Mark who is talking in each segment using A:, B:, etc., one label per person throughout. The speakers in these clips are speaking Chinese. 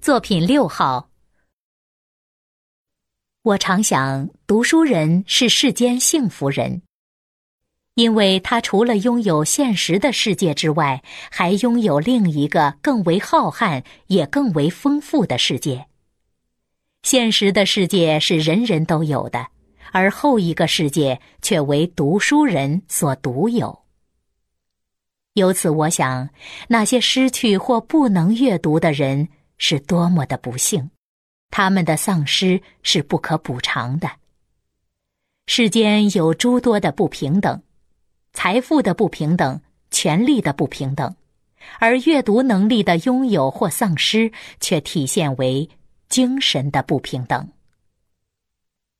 A: 作品六号。我常想，读书人是世间幸福人，因为他除了拥有现实的世界之外，还拥有另一个更为浩瀚也更为丰富的世界。现实的世界是人人都有的，而后一个世界却为读书人所独有。由此，我想，那些失去或不能阅读的人是多么的不幸，他们的丧失是不可补偿的。世间有诸多的不平等，财富的不平等，权力的不平等，而阅读能力的拥有或丧失，却体现为精神的不平等。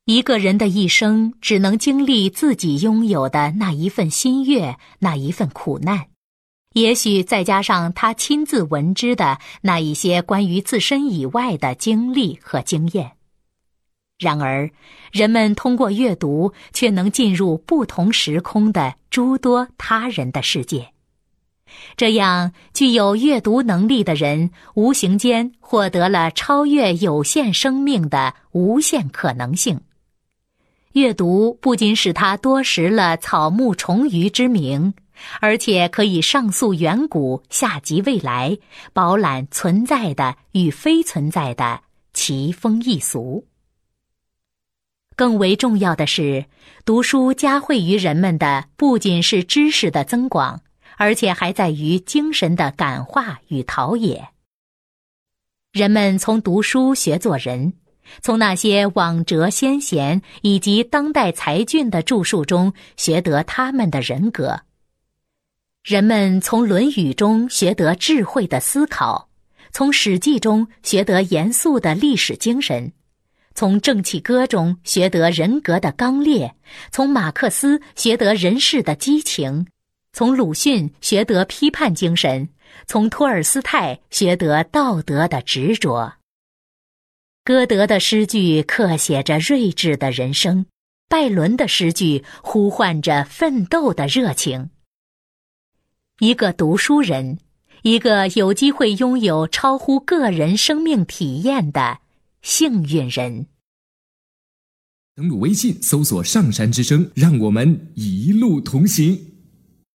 A: 一个人的一生，只能经历自己拥有的那一份心悦，那一份苦难。也许再加上他亲自闻之的那一些关于自身以外的经历和经验。然而，人们通过阅读却能进入不同时空的诸多他人的世界。这样，具有阅读能力的人无形间获得了超越有限生命的无限可能性。阅读不仅使他多识了草木虫鱼之名。而且可以上溯远古，下及未来，饱览存在的与非存在的奇风异俗。更为重要的是，读书加惠于人们的不仅是知识的增广，而且还在于精神的感化与陶冶。人们从读书学做人，从那些往哲先贤以及当代才俊的著述中学得他们的人格。人们从《论语》中学得智慧的思考，从《史记》中学得严肃的历史精神，从《正气歌》中学得人格的刚烈，从马克思学得人世的激情，从鲁迅学得批判精神，从托尔斯泰学得道德的执着。歌德的诗句刻写着睿智的人生，拜伦的诗句呼唤着奋斗的热情。一个读书人，一个有机会拥有超乎个人生命体验的幸运人。
B: 登录微信，搜索“上山之声”，让我们一路同行。